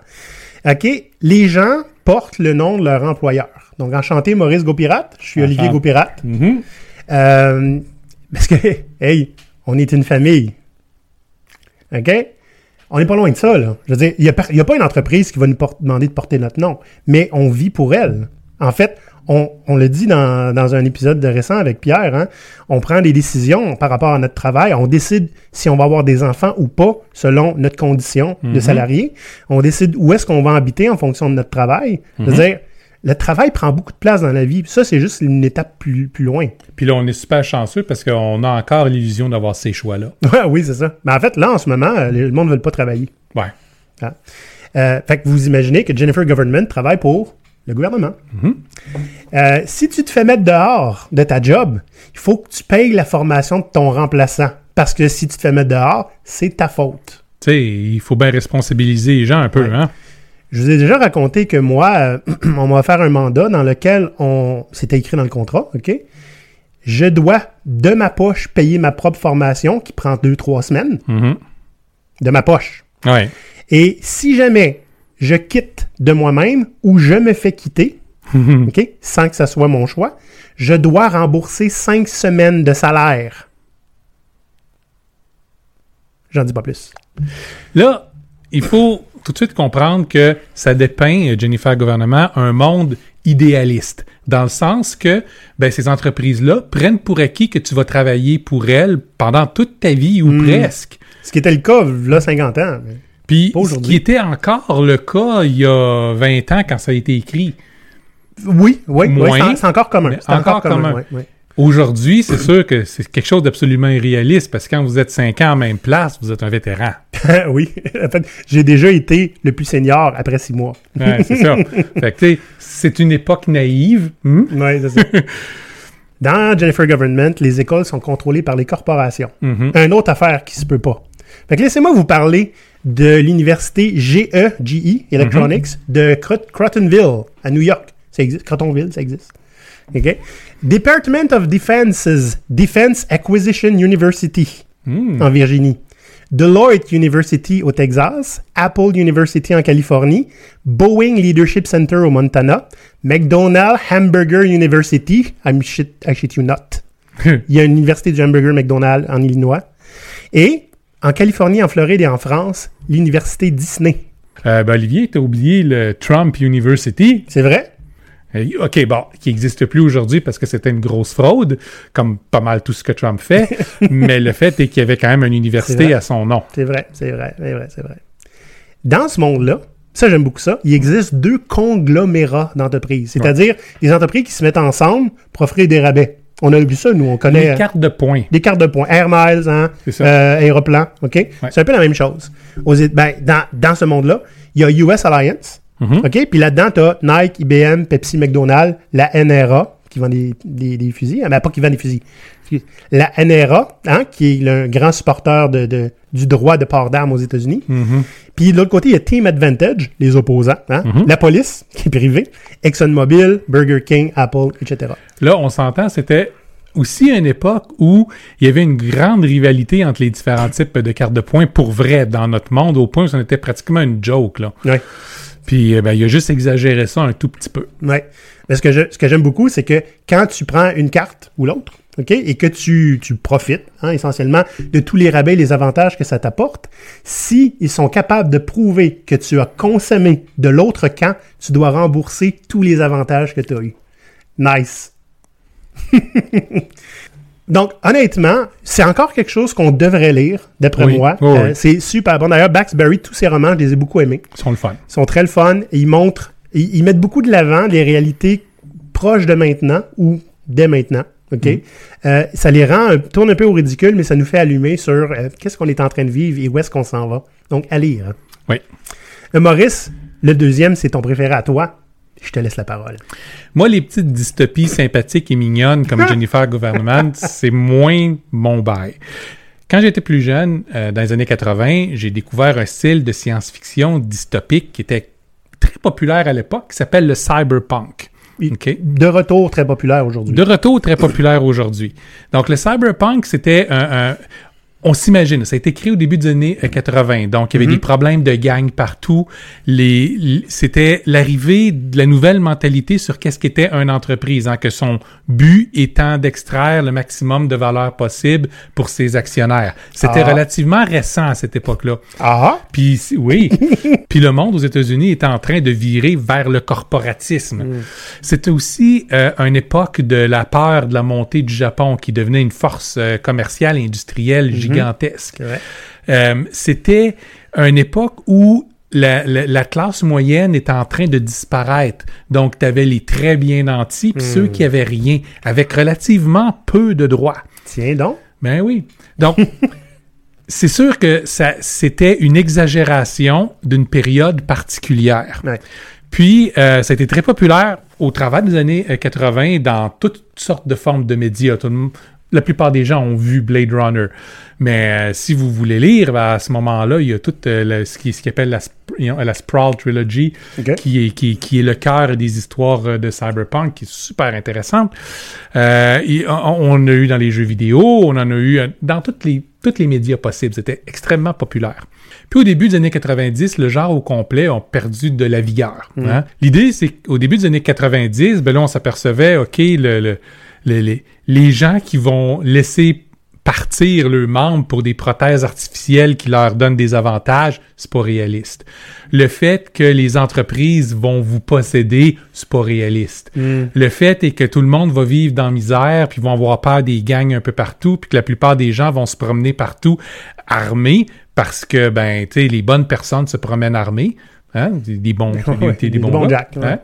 OK? Les gens portent le nom de leur employeur. Donc, enchanté, Maurice Gaupirate. Je suis Olivier. Gaupirate. Mhm. Euh, parce que, [laughs] hey, on est une famille. OK? On n'est pas loin de ça, là. Je veux dire, il n'y a, pas une entreprise qui va nous demander de porter notre nom, mais on vit pour elle. En fait, on, on le dit dans, dans un épisode de récent avec Pierre, hein, on prend des décisions par rapport à notre travail, on décide si on va avoir des enfants ou pas selon notre condition de salarié, on décide où est-ce qu'on va habiter en fonction de notre travail. Je veux dire, le travail prend beaucoup de place dans la vie. Ça, c'est juste une étape plus, plus loin. Puis là, on est super chanceux parce qu'on a encore l'illusion d'avoir ces choix-là. [laughs] Ouais, oui, c'est ça. Mais en fait, là, en ce moment, euh, le monde ne veut pas travailler. Ouais. Euh, fait que vous imaginez que Jennifer Government travaille pour le gouvernement. Euh, si tu te fais mettre dehors de ta job, il faut que tu payes la formation de ton remplaçant. Parce que si tu te fais mettre dehors, c'est ta faute. Tu sais, il faut bien responsabiliser les gens un peu, Ouais. hein? Je vous ai déjà raconté que moi, euh, [clears throat] on m'a offert un mandat dans lequel on c'était écrit dans le contrat, OK? Je dois, de ma poche, payer ma propre formation qui prend deux, trois semaines. Mhm. De ma poche. Ouais. Et si jamais je quitte de moi-même ou je me fais quitter, [laughs] OK, sans que ce soit mon choix, je dois rembourser cinq semaines de salaire. J'en dis pas plus. Là, il faut tout de suite comprendre que ça dépeint, euh, Jennifer Gouvernement, un monde idéaliste. Dans le sens que ben, ces entreprises-là prennent pour acquis que tu vas travailler pour elles pendant toute ta vie ou presque. Ce qui était le cas, là, 50 ans. mais- Puis, ce qui était encore le cas il y a 20 ans quand ça a été écrit. Oui, oui, c'est encore commun. C'est encore, encore commun. Aujourd'hui, c'est sûr que c'est quelque chose d'absolument irréaliste parce que quand vous êtes 5 ans en même place, vous êtes un vétéran. [laughs] oui, en fait, j'ai déjà été le plus senior après six mois. Ouais, c'est ça. [laughs] Fait que, c'est une époque naïve. hmm? Oui, c'est ça. [laughs] Dans Jennifer Government, les écoles sont contrôlées par les corporations. Mhm. Une autre affaire qui se peut pas. Fait que laissez-moi vous parler de l'université GE, GE Electronics, de Crot- Crotonville, à New York. Ça existe. Crotonville, ça existe. OK? Department of Defense's Defense Acquisition University Hmm. en Virginie. Deloitte University au Texas, Apple University en Californie, Boeing Leadership Center au Montana, McDonald Hamburger University, I'm shit, I shit you not. [laughs] Il y a une université du hamburger McDonald's en Illinois. Et en Californie, en Floride et en France, l'université Disney. Euh, ben, Olivier, t'as oublié le Trump University. C'est vrai? Euh, OK, bon, qui n'existe plus aujourd'hui parce que c'était une grosse fraude, comme pas mal tout ce que Trump fait. [laughs] mais le fait est qu'il y avait quand même une université à son nom. C'est vrai, c'est vrai, c'est vrai, c'est vrai. Dans ce monde-là, ça j'aime beaucoup ça, il existe deux conglomérats d'entreprises. C'est-à-dire des entreprises qui se mettent ensemble pour offrir des rabais. On a vu ça, nous, on connaît... Les euh, cartes de points. Des cartes de points. Air Miles, hein, C'est ça. euh, Aéroplan, OK? C'est un peu la même chose. Aux, ben, dans, dans ce monde-là, il y a US Alliance, Mhm. OK? Puis là-dedans, tu as Nike, IBM, Pepsi, McDonald's, la NRA, qui vend des, des, des fusils, mais pas qui vend des fusils. La NRA, hein, qui est le grand supporter de, de- du droit de port d'armes aux États-Unis. Mhm. Puis de l'autre côté, il y a Team Advantage, les opposants, hein? la police, [laughs] qui est privée, ExxonMobil, Burger King, Apple, etc. Là, on s'entend, c'était aussi une époque où il y avait une grande rivalité entre les différents types de cartes de points pour vrai dans notre monde, au point où ça était pratiquement une joke. Là. Ouais. Puis euh, ben, il a juste exagéré ça un tout petit peu. Ouais. Mais ce que je- ce j'aime beaucoup, c'est que quand tu prends une carte ou l'autre, OK, et que tu, tu profites hein, essentiellement de tous les rabais et les avantages que ça t'apporte, si ils sont capables de prouver que tu as consommé de l'autre camp, tu dois rembourser tous les avantages que tu as eus. Nice. [laughs] Donc, honnêtement, c'est encore quelque chose qu'on devrait lire, d'après Oui. moi. Oui, Euh, oui. C'est super bon. D'ailleurs, Baxberry, tous ses romans, je les ai beaucoup aimés. Ils sont le fun. Ils sont très le fun. Ils montrent, ils, ils mettent beaucoup de l'avant des réalités proches de maintenant ou dès maintenant. OK? Mm. Euh, ça les rend, un- tourne un peu au ridicule, mais ça nous fait allumer sur euh, qu'est-ce qu'on est en train de vivre et où est-ce qu'on s'en va. Donc, à lire. hein. Oui. Maurice, le deuxième, c'est ton préféré à toi. Je te laisse la parole. Moi, les petites dystopies sympathiques et mignonnes comme Jennifer Government, [laughs] c'est moins mon bail. Quand j'étais plus jeune, euh, dans les années 80, j'ai découvert un style de science-fiction dystopique qui était très populaire à l'époque, qui s'appelle le cyberpunk. Il- OK? De retour très populaire aujourd'hui. De retour très populaire aujourd'hui. Donc, le cyberpunk, c'était un, un- on s'imagine, ça a été créé au début des années euh, 80. Donc, il y avait des problèmes de gang partout. Les, c'était l'arrivée de la nouvelle mentalité sur qu'est-ce qu'était une entreprise, hein, que son but étant d'extraire le maximum de valeur possible pour ses actionnaires. C'était Ah. relativement récent à cette époque-là. Ah! Puis oui, [laughs] puis le monde aux États-Unis est en train de virer vers le corporatisme. C'était aussi euh, une époque de la peur de la montée du Japon qui devenait une force euh, commerciale et industrielle gigantesque. C'est vrai. Euh, C'était une époque où la, la- la classe moyenne est en train de disparaître. Donc, tu avais les très bien nantis, puis ceux qui avaient rien, avec relativement peu de droits. Tiens donc. Ben oui. Donc, [laughs] c'est sûr que ça, c'était une exagération d'une période particulière. Ouais. Puis, euh, ça a été très populaire au travers des années euh, 80 dans toutes sortes de formes de médias. Tout le la plupart des gens ont vu Blade Runner. Mais euh, si vous voulez lire, ben, à ce moment-là, il y a tout euh, le- ce qui ce appelle la, la Sprawl Trilogy, qui, est, qui, qui est le cœur des histoires euh, de Cyberpunk, qui est super intéressante. Euh, et on, on a eu dans les jeux vidéo, on en a eu dans toutes les, tous les médias possibles. C'était extrêmement populaire. Puis au début des années 90, le genre au complet a perdu de la vigueur. hein. L'idée, c'est qu'au début des années 90, ben là, on s'apercevait, OK, le, le- le- les, les gens qui vont laisser partir leurs membres pour des prothèses artificielles qui leur donnent des avantages, c'est pas réaliste. Le fait que les entreprises vont vous posséder, c'est pas réaliste. Le fait est que tout le monde va vivre dans la misère, puis vont avoir peur des gangs un peu partout, puis que la plupart des gens vont se promener partout armés, parce que, ben, tu sais, les bonnes personnes se promènent armés, hein, des, bons, des, [laughs] Ouais, des des bons, ouais.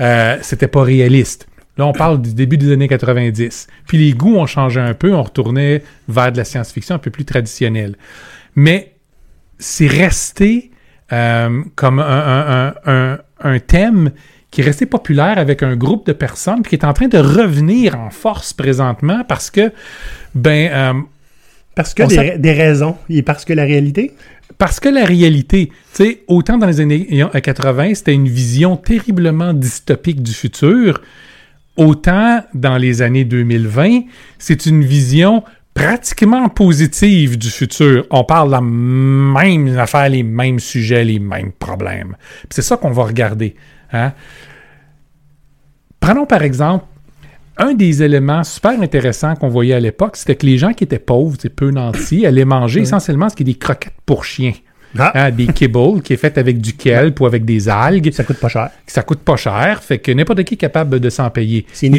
Euh, c'était pas réaliste. Là, on parle du début des années 90. Puis les goûts ont changé un peu, on retournait vers de la science-fiction un peu plus traditionnelle. Mais c'est resté euh, comme un, un- un- un- un thème qui est resté populaire avec un groupe de personnes puis qui est en train de revenir en force présentement parce que, ben, euh, Parce que des, ra- des raisons. Et parce que la réalité? parce que la réalité, tu sais, autant dans les années euh, 80, c'était une vision terriblement dystopique du futur, autant dans les années 2020, c'est une vision pratiquement positive du futur. On parle de la même affaire, les mêmes sujets, les mêmes problèmes. Puis C'est ça qu'on va regarder. Hein? Prenons par exemple un des éléments super intéressants qu'on voyait à l'époque, c'était que les gens qui étaient pauvres, peu nantis, allaient manger essentiellement ce qui est des croquettes pour chiens. Ah, Hein, des kibbles qui est fait avec du kelp ou avec des algues. ça coûte pas cher. Ça coûte pas cher, fait que n'importe qui est capable de s'en payer. C'est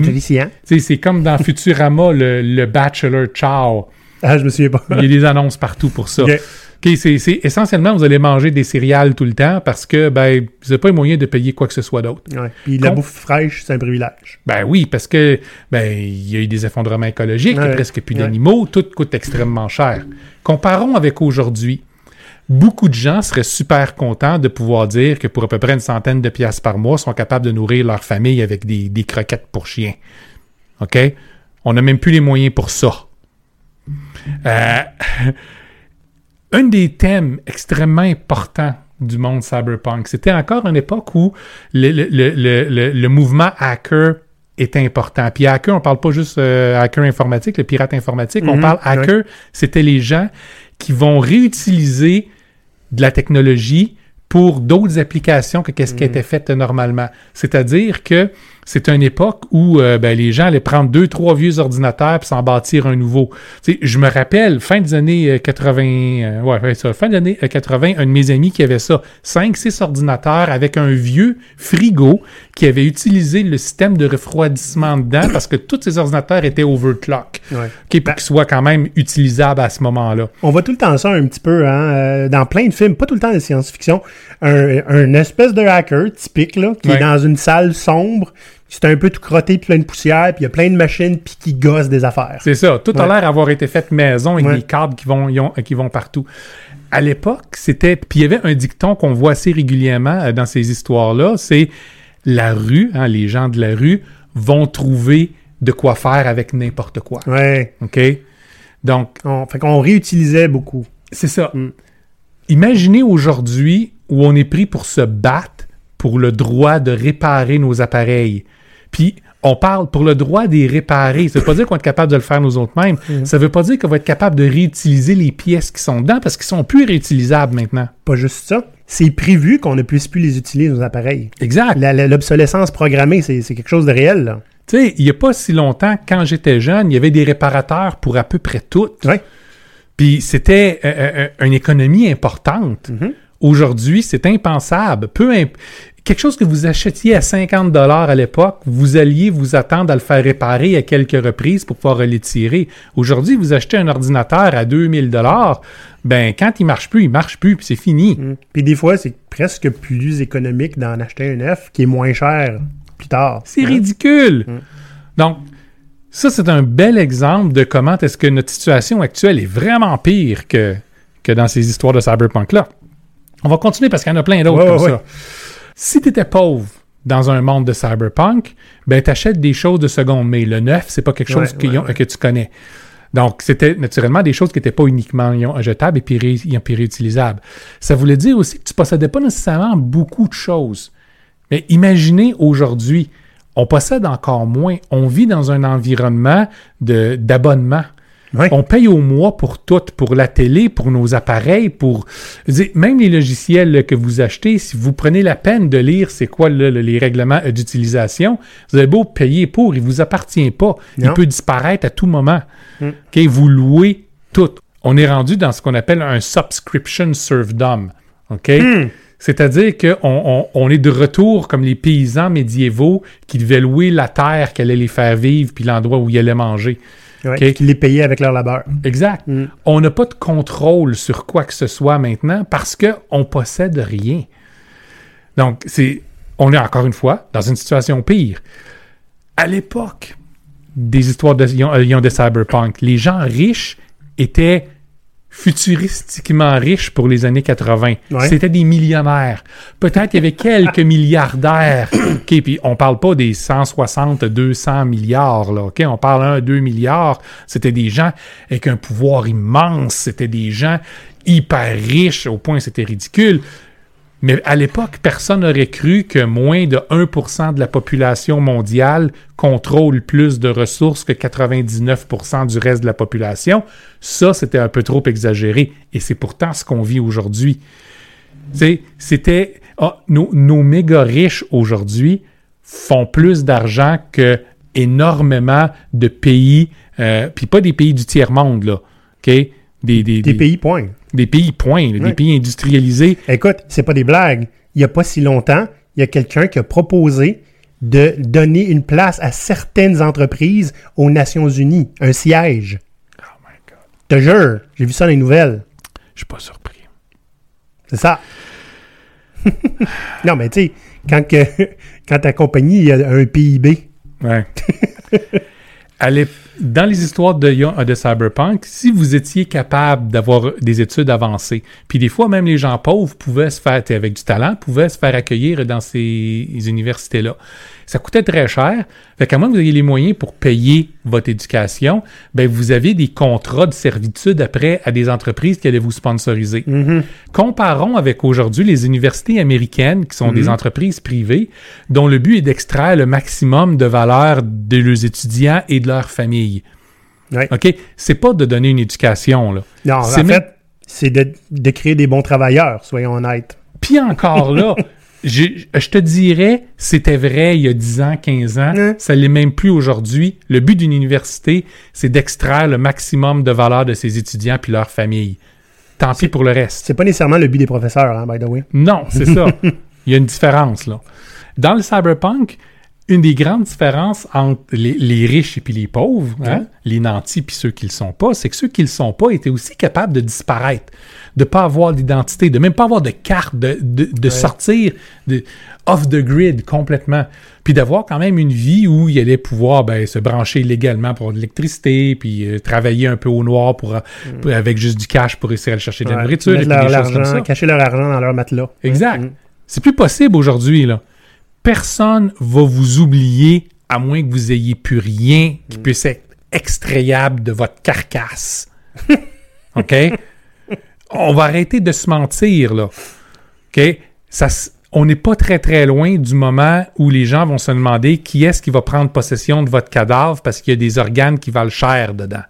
sais, C'est comme dans Futurama, le, le Bachelor Chow. Ah, je me souviens pas. Il y a des annonces partout pour ça. Ok. OK, c'est, essentiellement, vous allez manger des céréales tout le temps parce que ben, vous n'avez pas les moyens de payer quoi que ce soit d'autre. Ouais. Puis la bouffe fraîche, c'est un privilège. Ben oui, parce que ben il y a eu des effondrements écologiques, il n'y a Ouais. presque plus Ouais. d'animaux, tout coûte extrêmement cher. Comparons avec aujourd'hui. Beaucoup de gens seraient super contents de pouvoir dire que pour à peu près une centaine de piastres par mois, sont capables de nourrir leur famille avec des, des croquettes pour chiens. OK? On n'a même plus les moyens pour ça. Euh, [laughs] un des thèmes extrêmement importants du monde cyberpunk, c'était encore une époque où le, le- le- le- le- le mouvement hacker est important. Puis hacker, on parle pas juste euh, hacker informatique, le pirate informatique, on Mhm, parle hacker, c'était les gens qui vont réutiliser de la technologie pour d'autres applications que qu'est-ce qui était fait normalement. C'est-à-dire que c'est une époque où euh, ben, les gens allaient prendre deux, trois vieux ordinateurs puis s'en bâtir un nouveau. Tu sais, je me rappelle, fin des années euh, 80, euh, ouais, ouais, ça, fin des années euh, 80, un de mes amis qui avait ça, cinq, six ordinateurs avec un vieux frigo qui avait utilisé le système de refroidissement dedans parce que tous ces ordinateurs étaient overclock. Ouais. OK, pour qu'ils soient quand même utilisables à ce moment-là. On voit tout le temps ça un petit peu hein, euh, dans plein de films, pas tout le temps de science-fiction. Un, un espèce de hacker typique là, qui Ouais. est dans une salle sombre, c'est un peu tout crotté, plein de poussière, puis il y a plein de machines puis qui gossent des affaires. C'est ça. Tout a l'air d'avoir été fait maison avec Ouais. des câbles qui vont, ont- qui vont partout. À l'époque, c'était. Puis il y avait un dicton qu'on voit assez régulièrement euh, dans ces histoires-là c'est la rue, hein, les gens de la rue vont trouver de quoi faire avec n'importe quoi. Ouais. OK? Donc, On, fait qu'on réutilisait beaucoup. c'est ça. Mm. Imaginez aujourd'hui où on est pris pour se battre pour le droit de réparer nos appareils. Puis, on parle pour le droit d'y réparer. Ça veut pas dire qu'on est capable de le faire nous autres mêmes. Ça veut pas dire qu'on va être capable de réutiliser les pièces qui sont dedans parce qu'ils sont plus réutilisables maintenant. Pas juste ça. C'est prévu qu'on ne puisse plus les utiliser, nos appareils. Exact. L'obsolescence programmée, c'est quelque chose de réel. Là. Tu sais, il y a pas si longtemps, quand j'étais jeune, il y avait des réparateurs pour à peu près tout. Ouais. Puis c'était euh, euh, euh, une économie importante. Aujourd'hui, c'est impensable. Peu imp- Quelque chose que vous achetiez à 50 dollars à l'époque, vous alliez vous attendre à le faire réparer à quelques reprises pour pouvoir le tirer. Aujourd'hui, vous achetez un ordinateur à 2000 dollars, ben quand il marche plus, il marche plus, puis c'est fini. Mm. Puis des fois, c'est presque plus économique d'en acheter un neuf qui est moins cher plus tard. C'est Hein? ridicule. Donc, ça, c'est un bel exemple de comment est-ce que notre situation actuelle est vraiment pire que, que dans ces histoires de cyberpunk-là. On va continuer parce qu'il y en a plein d'autres Ouais, comme ouais, ça. Si tu étais pauvre dans un monde de cyberpunk, ben t'achètes des choses de seconde main. Le neuf, c'est pas quelque chose Ouais, qu'ils ouais, ont- ouais. que tu connais. Donc, c'était naturellement des choses qui n'étaient pas uniquement jetables et puis, ré- et puis réutilisables. Ça voulait dire aussi que tu possédais pas nécessairement beaucoup de choses. Mais imaginez aujourd'hui, on possède encore moins. On vit dans un environnement de- d'abonnement. On paye au mois pour tout, pour la télé, pour nos appareils, pour même les logiciels que vous achetez. Si vous prenez la peine de lire c'est quoi le- les règlements euh, d'utilisation, vous avez beau payer pour, il vous appartient pas. Il peut disparaître à tout moment. Mm. OK, vous louez tout. On est rendu dans ce qu'on appelle un subscription serfdom. OK? Hmm. C'est-à-dire qu'on on, on est de retour comme les paysans médiévaux qui devaient louer la terre qu'elle allait les faire vivre puis l'endroit où ils allaient manger. Ouais. Qui les payaient avec leur labeur. Exact. Mm. On n'a pas de contrôle sur quoi que ce soit maintenant parce qu'on possède rien. Donc, c'est, on est encore une fois dans une situation pire. À l'époque des histoires de, euh, de Cyberpunk, les gens riches étaient futuristiquement riches pour les années 80. Ouais. C'était des millionnaires. Peut-être qu'il y avait quelques [coughs] milliardaires. OK, puis on parle pas des 160, 200 milliards, là. OK, on parle 1, 2 milliards. C'était des gens avec un pouvoir immense. C'était des gens hyper riches au point c'était ridicule. Mais à l'époque, personne n'aurait cru que moins de 1% de la population mondiale contrôle plus de ressources que 99% du reste de la population. Ça, c'était un peu trop exagéré. Et c'est pourtant ce qu'on vit aujourd'hui. C'était... ah, nos, nos méga riches aujourd'hui font plus d'argent que énormément de pays, euh, puis pas des pays du tiers-monde, là. OK? Des, des, Des des- pays, point. des pays, point. là, Des pays industrialisés. Écoute, c'est pas des blagues. Il y a pas si longtemps, il y a quelqu'un qui a proposé de donner une place à certaines entreprises aux Nations Unies, un siège. Oh my God. Te jure, j'ai vu ça dans les nouvelles. Je suis pas surpris. C'est ça. [laughs] non, mais tu sais, quand, que, [laughs] quand ta compagnie a un PIB, Ouais. [laughs] L'ép- dans les histoires de, Yo- de Cyberpunk, si vous étiez capable d'avoir des études avancées, puis des fois même les gens pauvres pouvaient se faire, avec du talent, pouvaient se faire accueillir dans ces universités-là. Ça coûtait très cher. Fait qu'à moins que vous ayez les moyens pour payer votre éducation, ben vous avez des contrats de servitude après à des entreprises qui allaient vous sponsoriser. Comparons avec aujourd'hui les universités américaines, qui sont des entreprises privées, dont le but est d'extraire le maximum de valeur de leurs étudiants et de leurs familles. Ouais. OK? C'est pas de donner une éducation, là. non, en C'est fait, c'est de, de créer des bons travailleurs, soyons honnêtes. Puis encore là, [laughs] je te dirais, c'était vrai il y a 10 ans, 15 ans, Ouais. ça l'est même plus aujourd'hui. Le but d'une université, c'est d'extraire le maximum de valeur de ses étudiants puis leur famille. Tant pis pour le reste. C'est pas nécessairement le but des professeurs, hein, by the way. Non, c'est ça. [laughs] Il y a une différence, là. Dans le cyberpunk, une des grandes différences entre les, les riches et puis les pauvres, hein, les nantis puis ceux qui le sont pas, c'est que ceux qui le sont pas étaient aussi capables de disparaître, de pas avoir d'identité, de même pas avoir de carte, de, de, de sortir de, off the grid complètement, puis d'avoir quand même une vie où il allait pouvoir ben, se brancher légalement pour avoir de l'électricité, puis euh, travailler un peu au noir pour, euh, pour- avec juste du cash pour essayer d'aller chercher de la Ouais. nourriture et Mettre puis leur- des choses comme ça. cacher leur argent dans leur matelas. Exact. Mm. C'est plus possible aujourd'hui, là. Personne va vous oublier à moins que vous ayez plus rien qui puisse être extrayable de votre carcasse. [laughs] OK? On va arrêter de se mentir, là. OK? Ça, on n'est pas très, très loin du moment où les gens vont se demander qui est-ce qui va prendre possession de votre cadavre parce qu'il y a des organes qui valent cher dedans.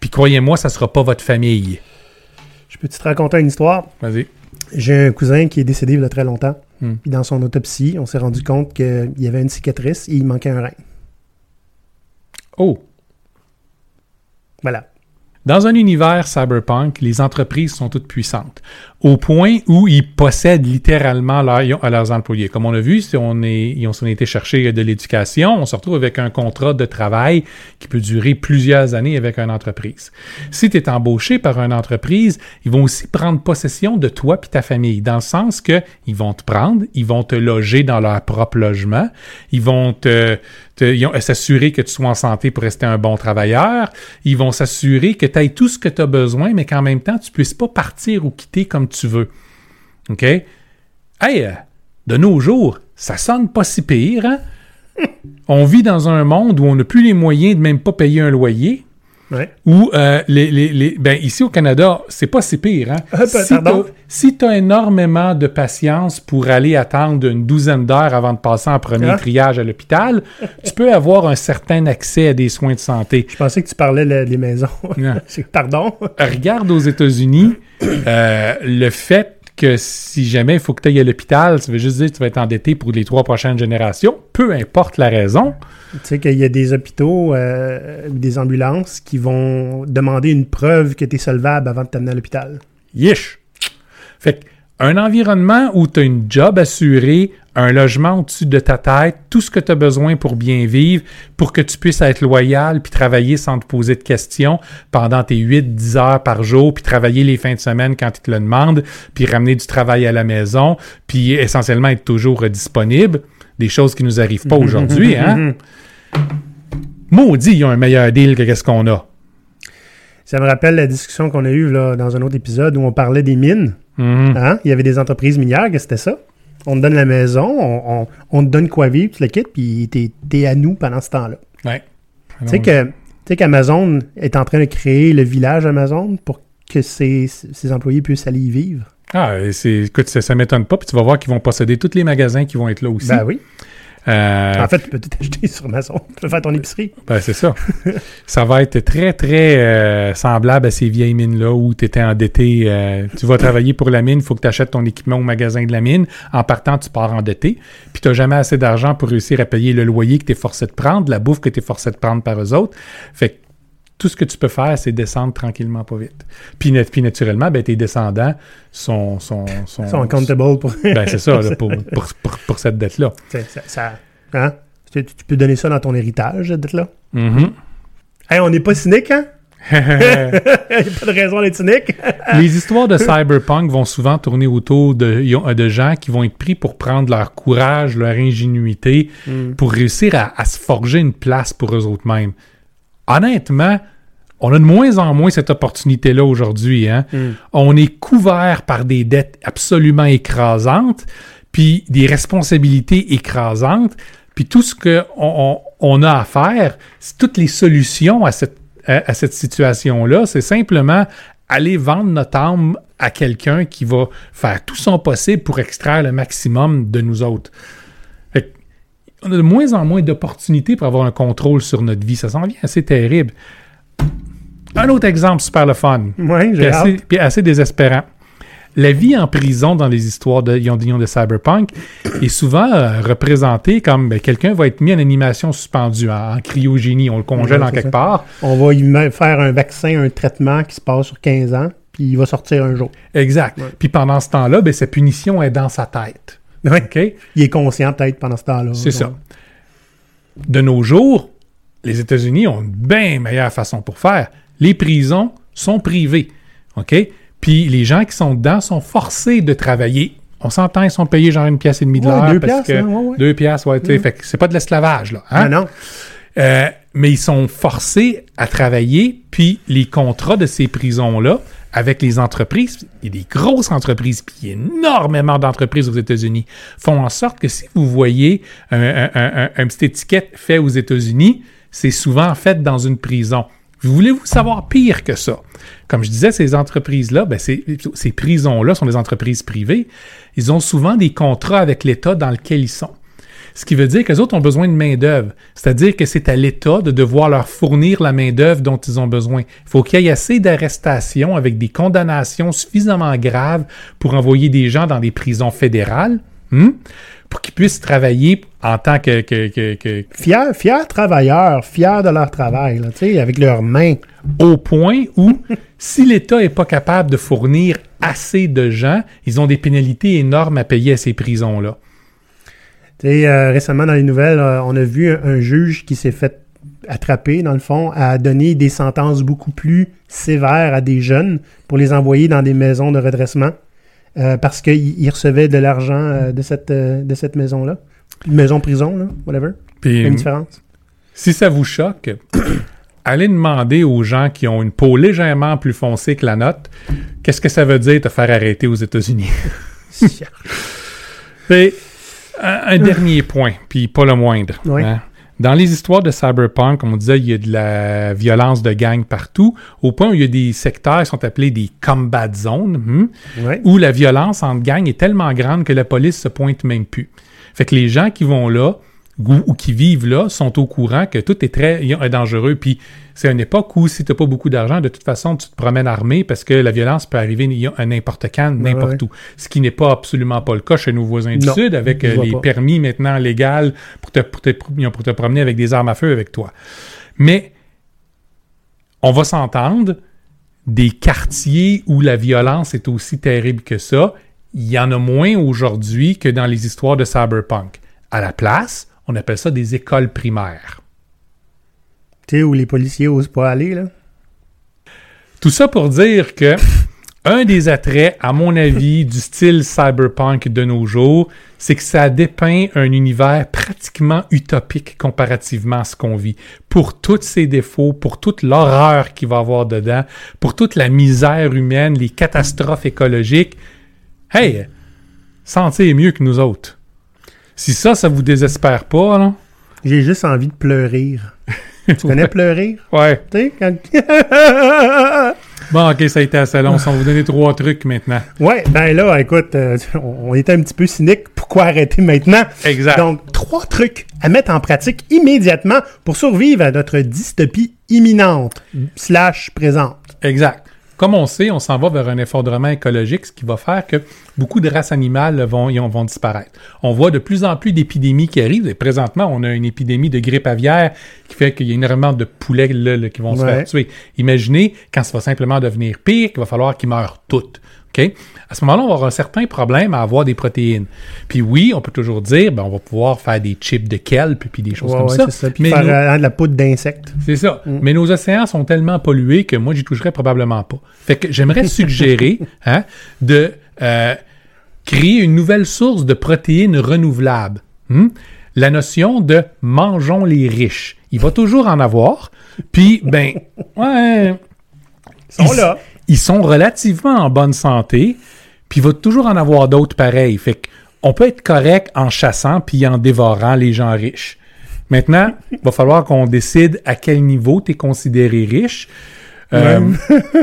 Puis croyez-moi, ça sera pas votre famille. Je peux te raconter une histoire? Vas-y. J'ai un cousin qui est décédé il y a très longtemps. Hmm. Puis dans son autopsie, on s'est rendu compte qu'il y avait une cicatrice et il manquait un rein. Oh! Voilà. Dans un univers cyberpunk, les entreprises sont toutes puissantes, au point où ils possèdent littéralement leur- leurs employés. Comme on a vu, si on, est, ils si on été chercher de l'éducation, on se retrouve avec un contrat de travail qui peut durer plusieurs années avec une entreprise. Si tu es embauché par une entreprise, ils vont aussi prendre possession de toi et ta famille, dans le sens que ils vont te prendre, ils vont te loger dans leur propre logement, ils vont te, s'assurer que tu sois en santé pour rester un bon travailleur, ils vont s'assurer que tu aies tout ce que tu as besoin, mais qu'en même temps, tu puisses pas partir ou quitter comme tu veux. OK? Hey, euh, de nos jours, ça sonne pas si pire, hein? [laughs] on vit dans un monde où on n'a plus les moyens de même pas payer un loyer. Ouais. Où euh, les, les, les- ben, ici au Canada, c'est pas si pire. Hein? Ah, si t'as- si tu as énormément de patience pour aller attendre une douzaine d'heures avant de passer en premier Ah. triage à l'hôpital, [laughs] tu peux avoir un certain accès à des soins de santé. Je pensais que tu parlais le- des maisons. [laughs] Pardon? Regarde aux États-Unis, euh, le fait que si jamais il faut que tu ailles à l'hôpital, ça veut juste dire que tu vas être endetté pour les trois prochaines générations, peu importe la raison. Tu sais qu'il y a des hôpitaux, euh, des ambulances qui vont demander une preuve que tu es solvable avant de t'amener à l'hôpital. Yish! Fait que, un environnement où tu as une job assurée, un logement au-dessus de ta tête, tout ce que tu as besoin pour bien vivre, pour que tu puisses être loyal, puis travailler sans te poser de questions pendant tes 8-10 heures par jour, puis travailler les fins de semaine quand ils te le demandent, puis ramener du travail à la maison, puis essentiellement être toujours disponible. Des choses qui nous arrivent pas aujourd'hui, hein? Maudit, ils ont un meilleur deal que qu'est-ce qu'on a. Ça me rappelle la discussion qu'on a eue là, dans un autre épisode où on parlait des mines. Hein? Il y avait des entreprises minières que c'était ça? On te donne la maison, on, on- on te donne quoi vivre, tu le quittes, puis t'es es à nous pendant ce temps-là. Ouais. Tu sais que tu sais qu'Amazon est en train de créer le village Amazon pour que ses, ses employés puissent aller y vivre. Ah, et c'est, écoute, ça, ça m'étonne pas. Puis tu vas voir qu'ils vont posséder tous les magasins qui vont être là aussi. Ben oui. Euh, En fait, tu peux tout acheter sur Amazon. Tu peux faire ton épicerie. ben, c'est ça. [laughs] ça va être très, très euh, semblable à ces vieilles mines-là où tu étais endetté. euh, tu vas travailler pour la mine, il faut que tu achètes ton équipement au magasin de la mine. En partant, tu pars endetté. Puis tu n'as jamais assez d'argent pour réussir à payer le loyer que tu es forcé de prendre, la bouffe que tu es forcé de prendre par eux autres. Fait que tout ce que tu peux faire, c'est descendre tranquillement, pas vite. Puis, nat- puis naturellement, ben, tes descendants sont... sont, sont, Ils sont accountable pour. [laughs] Ben, c'est ça, là, pour, pour, pour, pour cette dette-là. ça, ça- ça- hein? Tu, tu peux donner ça dans ton héritage, d'être là. Mhm. Hey, on n'est pas cynique, hein? [laughs] [laughs] Il n'y a pas de raison d'être cynique. Les histoires de cyberpunk vont souvent tourner autour de, de gens qui vont être pris pour prendre leur courage, leur ingénuité, pour réussir à, à se forger une place pour eux autres mêmes. Honnêtement, on a de moins en moins cette opportunité-là aujourd'hui. Hein? On est couvert par des dettes absolument écrasantes, puis des responsabilités écrasantes, puis tout ce qu'on on, on a à faire, c'est toutes les solutions à cette, à, à cette situation-là, c'est simplement aller vendre notre âme à quelqu'un qui va faire tout son possible pour extraire le maximum de nous autres. Fait on a de moins en moins d'opportunités pour avoir un contrôle sur notre vie. Ça s'en vient assez terrible. Un autre exemple super le fun j'ai assez, puis assez désespérant. la vie en prison dans les histoires de, Yon- de Cyberpunk est souvent euh, représentée comme ben, quelqu'un va être mis en animation suspendue, en, en cryogénie, on le congèle Ouais, en quelque ça. part. On va y faire un vaccin, un traitement qui se passe sur 15 ans, puis il va sortir un jour. Exact. Ouais. Puis pendant ce temps-là, ben, sa punition est dans sa tête. Ouais. OK? Il est conscient peut-être pendant ce temps-là. C'est ça. De nos jours, les États-Unis ont une bien meilleure façon pour faire. Les prisons sont privées. OK? Puis les gens qui sont dedans sont forcés de travailler. On s'entend, ils sont payés genre une pièce et demie de Ouais, l'heure. deux parce piastres, que- hein, ouais. Deux piastres, ouais, tu sais. Fait que c'est pas de l'esclavage, là. hein? Ah non. Euh, mais ils sont forcés à travailler, puis les contrats de ces prisons-là, avec les entreprises, il y a des grosses entreprises, puis il y a énormément d'entreprises aux États-Unis, font en sorte que si vous voyez un, un, un, un- un petit étiquette fait aux États-Unis, c'est souvent fait dans une prison. Voulez-vous savoir pire que ça? Comme je disais, ces entreprises-là, ben ces, ces prisons-là sont des entreprises privées. Ils ont souvent des contrats avec l'État dans lequel ils sont. Ce qui veut dire que les autres ont besoin de main-d'œuvre. C'est-à-dire que c'est à l'État de devoir leur fournir la main-d'œuvre dont ils ont besoin. Il faut qu'il y ait assez d'arrestations avec des condamnations suffisamment graves pour envoyer des gens dans des prisons fédérales, hmm, pour qu'ils puissent travailler en tant que, que- que- que- Fiers, fiers travailleurs, fiers de leur travail, là, avec leurs mains. au point où, [laughs] si l'État n'est pas capable de fournir assez de gens, ils ont des pénalités énormes à payer à ces prisons-là. Euh, récemment dans les nouvelles, euh, on a vu un, un juge qui s'est fait attraper, dans le fond, à donner des sentences beaucoup plus sévères à des jeunes pour les envoyer dans des maisons de redressement euh, parce qu'ils ils recevaient de l'argent euh, de cette, euh, de cette maison-là. Une maison-prison, là, whatever. Puis, Même différence. si ça vous choque, [clears throat] allez demander aux gens qui ont une peau légèrement plus foncée que la nôtre, qu'est-ce que ça veut dire te faire arrêter aux États-Unis? [laughs] Un, un dernier point, puis pas le moindre. Oui. hein. Dans les histoires de Cyberpunk, comme on disait, il y a de la violence de gang partout, au point où il y a des secteurs qui sont appelés des combat zones, hmm, Ouais. où la violence entre gangs est tellement grande que la police se pointe même plus. Fait que les gens qui vont là, ou, ou qui vivent là, sont au courant que tout est très dangereux. Puis c'est une époque où si t'as pas beaucoup d'argent, de toute façon, tu te promènes armé parce que la violence peut arriver à n'importe quand, n'importe ouais. où. Ce qui n'est pas absolument pas le cas chez nos voisins du Non, Sud, avec euh, les pas. permis maintenant légaux pour te, pour, te, pour te promener avec des armes à feu avec toi. Mais on va s'entendre, des quartiers où la violence est aussi terrible que ça, il y en a moins aujourd'hui que dans les histoires de cyberpunk. À la place, on appelle ça des écoles primaires. Tu sais, où les policiers osent pas aller, là? Tout ça pour dire que un des attraits, à mon avis, du style cyberpunk de nos jours, c'est que ça dépeint un univers pratiquement utopique comparativement à ce qu'on vit. Pour tous ses défauts, pour toute l'horreur qu'il va y avoir dedans, pour toute la misère humaine, les catastrophes écologiques, hey, Santé est mieux que nous autres. Si ça, ça vous désespère pas, là, J'ai juste envie de pleurer. [laughs] tu connais pleurer? ouais. Tu sais, quand... [laughs] Bon, ok, ça a été assez long. On va vous donner trois trucs maintenant. ouais, ben là, écoute, euh, on était un petit peu cynique. Pourquoi arrêter maintenant? Exact. Donc, trois trucs à mettre en pratique immédiatement pour survivre à notre dystopie imminente, slash présente. Exact. Comme on sait, on s'en va vers un effondrement écologique, ce qui va faire que beaucoup de races animales vont, vont disparaître. On voit de plus en plus d'épidémies qui arrivent. Et présentement, on a une épidémie de grippe aviaire qui fait qu'il y a énormément de poulets là, là, qui vont se faire tuer. Imaginez quand ça va simplement devenir pire, qu'il va falloir qu'ils meurent toutes. À ce moment-là, on va avoir un certain problème à avoir des protéines. Puis oui, on peut toujours dire, ben, on va pouvoir faire des chips de kelp puis des choses Ouais, comme ouais, ça. c'est ça. Puis Mais faire euh, de la poudre d'insectes. c'est ça. Mais nos océans sont tellement pollués que moi, j'y toucherais probablement pas. Fait que j'aimerais [laughs] suggérer hein, de euh, créer une nouvelle source de protéines renouvelables. Hmm? La notion de mangeons les riches. Il va toujours en avoir. Puis, ben, ouais. Ils sont là. Ils sont relativement en bonne santé. Puis il va toujours en avoir d'autres pareils. Fait que on peut être correct en chassant puis en dévorant les gens riches. Maintenant, il [laughs] va falloir qu'on décide à quel niveau tu es considéré riche. Euh,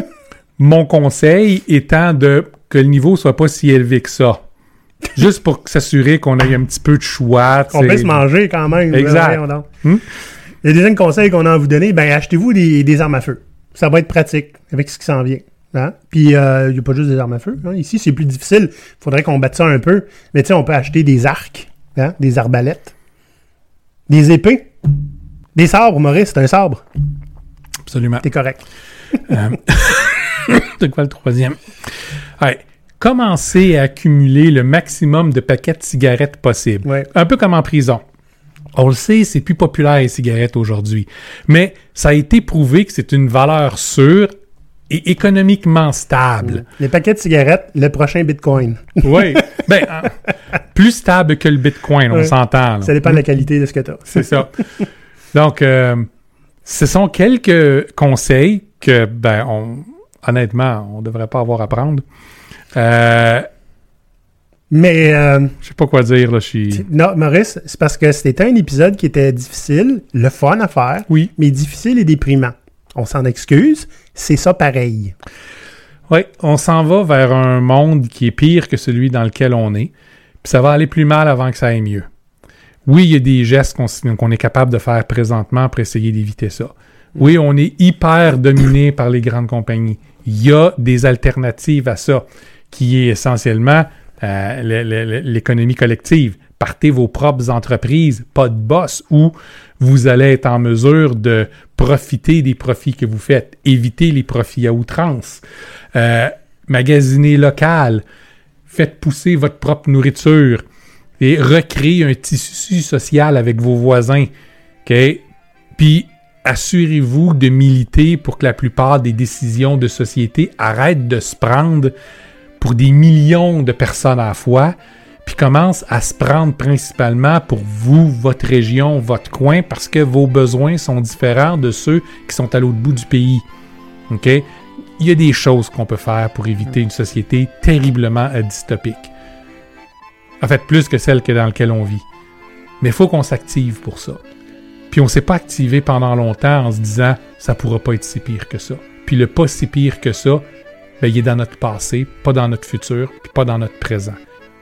[laughs] mon conseil étant de que le niveau soit pas si élevé que ça. Juste pour s'assurer qu'on ait un petit peu de choix. On tu peut sais. se manger quand même. Exact. Hmm? Le deuxième conseil qu'on a à vous donner, ben achetez-vous des, des armes à feu. Ça va être pratique avec ce qui s'en vient. Hein? Puis, il n'y a pas juste des armes à feu. hein. Ici, c'est plus difficile. faudrait qu'on batte ça un peu. Mais tu sais, on peut acheter des arcs, hein? des arbalètes, des épées, des sabres. Maurice, c'est un sabre. Absolument. T'es correct. Euh, [laughs] C'est quoi le troisième? Ouais. Commencez à accumuler le maximum de paquets de cigarettes possible. Ouais. Un peu comme en prison. On le sait, c'est plus populaire les cigarettes aujourd'hui. Mais ça a été prouvé que c'est une valeur sûre et économiquement stable. Les paquets de cigarettes, le prochain Bitcoin. [laughs] Oui. ben, plus stable que le Bitcoin, on s'entend. Ça dépend de la qualité de ce que tu as. C'est ça. Donc, euh, ce sont quelques conseils que, ben, on, honnêtement, on devrait pas avoir à prendre. Euh, Mais euh, je sais pas quoi dire, là, je suis... non, Maurice, c'est parce que c'était un épisode qui était difficile, le fun à faire, Oui. mais difficile et déprimant. On s'en excuse, c'est ça pareil. Oui, on s'en va vers un monde qui est pire que celui dans lequel on est. Puis ça va aller plus mal avant que ça aille mieux. Oui, il y a des gestes qu'on est capable de faire présentement pour essayer d'éviter ça. Oui, on est hyper dominé par les grandes compagnies. Il y a des alternatives à ça, qui est essentiellement euh, l'économie collective. Partez vos propres entreprises, pas de boss, où vous allez être en mesure de profiter des profits que vous faites, éviter les profits à outrance, euh, magasiner local, faites pousser votre propre nourriture et recréer un tissu social avec vos voisins. OK? Puis assurez-vous de militer pour que la plupart des décisions de société arrêtent de se prendre pour des millions de personnes à la fois, puis commencent à se prendre principalement pour vous, votre région, votre coin, parce que vos besoins sont différents de ceux qui sont à l'autre bout du pays. OK? Il y a des choses qu'on peut faire pour éviter une société terriblement dystopique. En fait, plus que celle que dans laquelle on vit. Mais il faut qu'on s'active pour ça. Puis on s'est pas activé pendant longtemps en se disant ça pourra pas être si pire que ça. Puis le pas si pire que ça, ben, il est dans notre passé, pas dans notre futur, puis pas dans notre présent.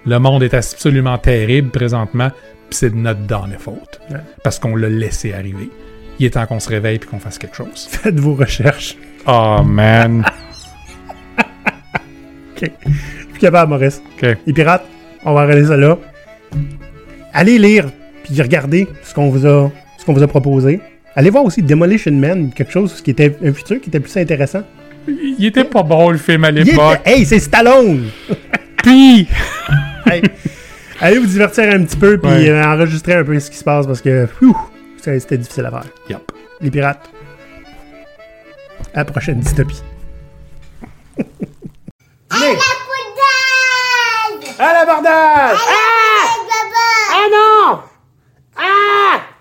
Le monde est absolument terrible présentement, puis c'est de notre fautes. Ouais. Parce qu'on l'a laissé arriver. Il est temps qu'on se réveille puis qu'on fasse quelque chose. [laughs] Faites vos recherches. Oh man. [laughs] OK. Je suis capable, Maurice. OK. Les pirates, on va arrêter ça là. Allez lire, puis regardez ce qu'on vous a, ce qu'on vous a proposé. Allez voir aussi Demolition Man, quelque chose qui était un futur qui était plus intéressant. Il était pas bon le film à l'époque. était- Hey, c'est Stallone! [laughs] Puis, [laughs] allez vous divertir un petit peu, puis euh, enregistrer un peu ce qui se passe, parce que c'était difficile à faire. Yep. Les pirates. À la prochaine dystopie. à la À! À la ah! Ah non! Ah!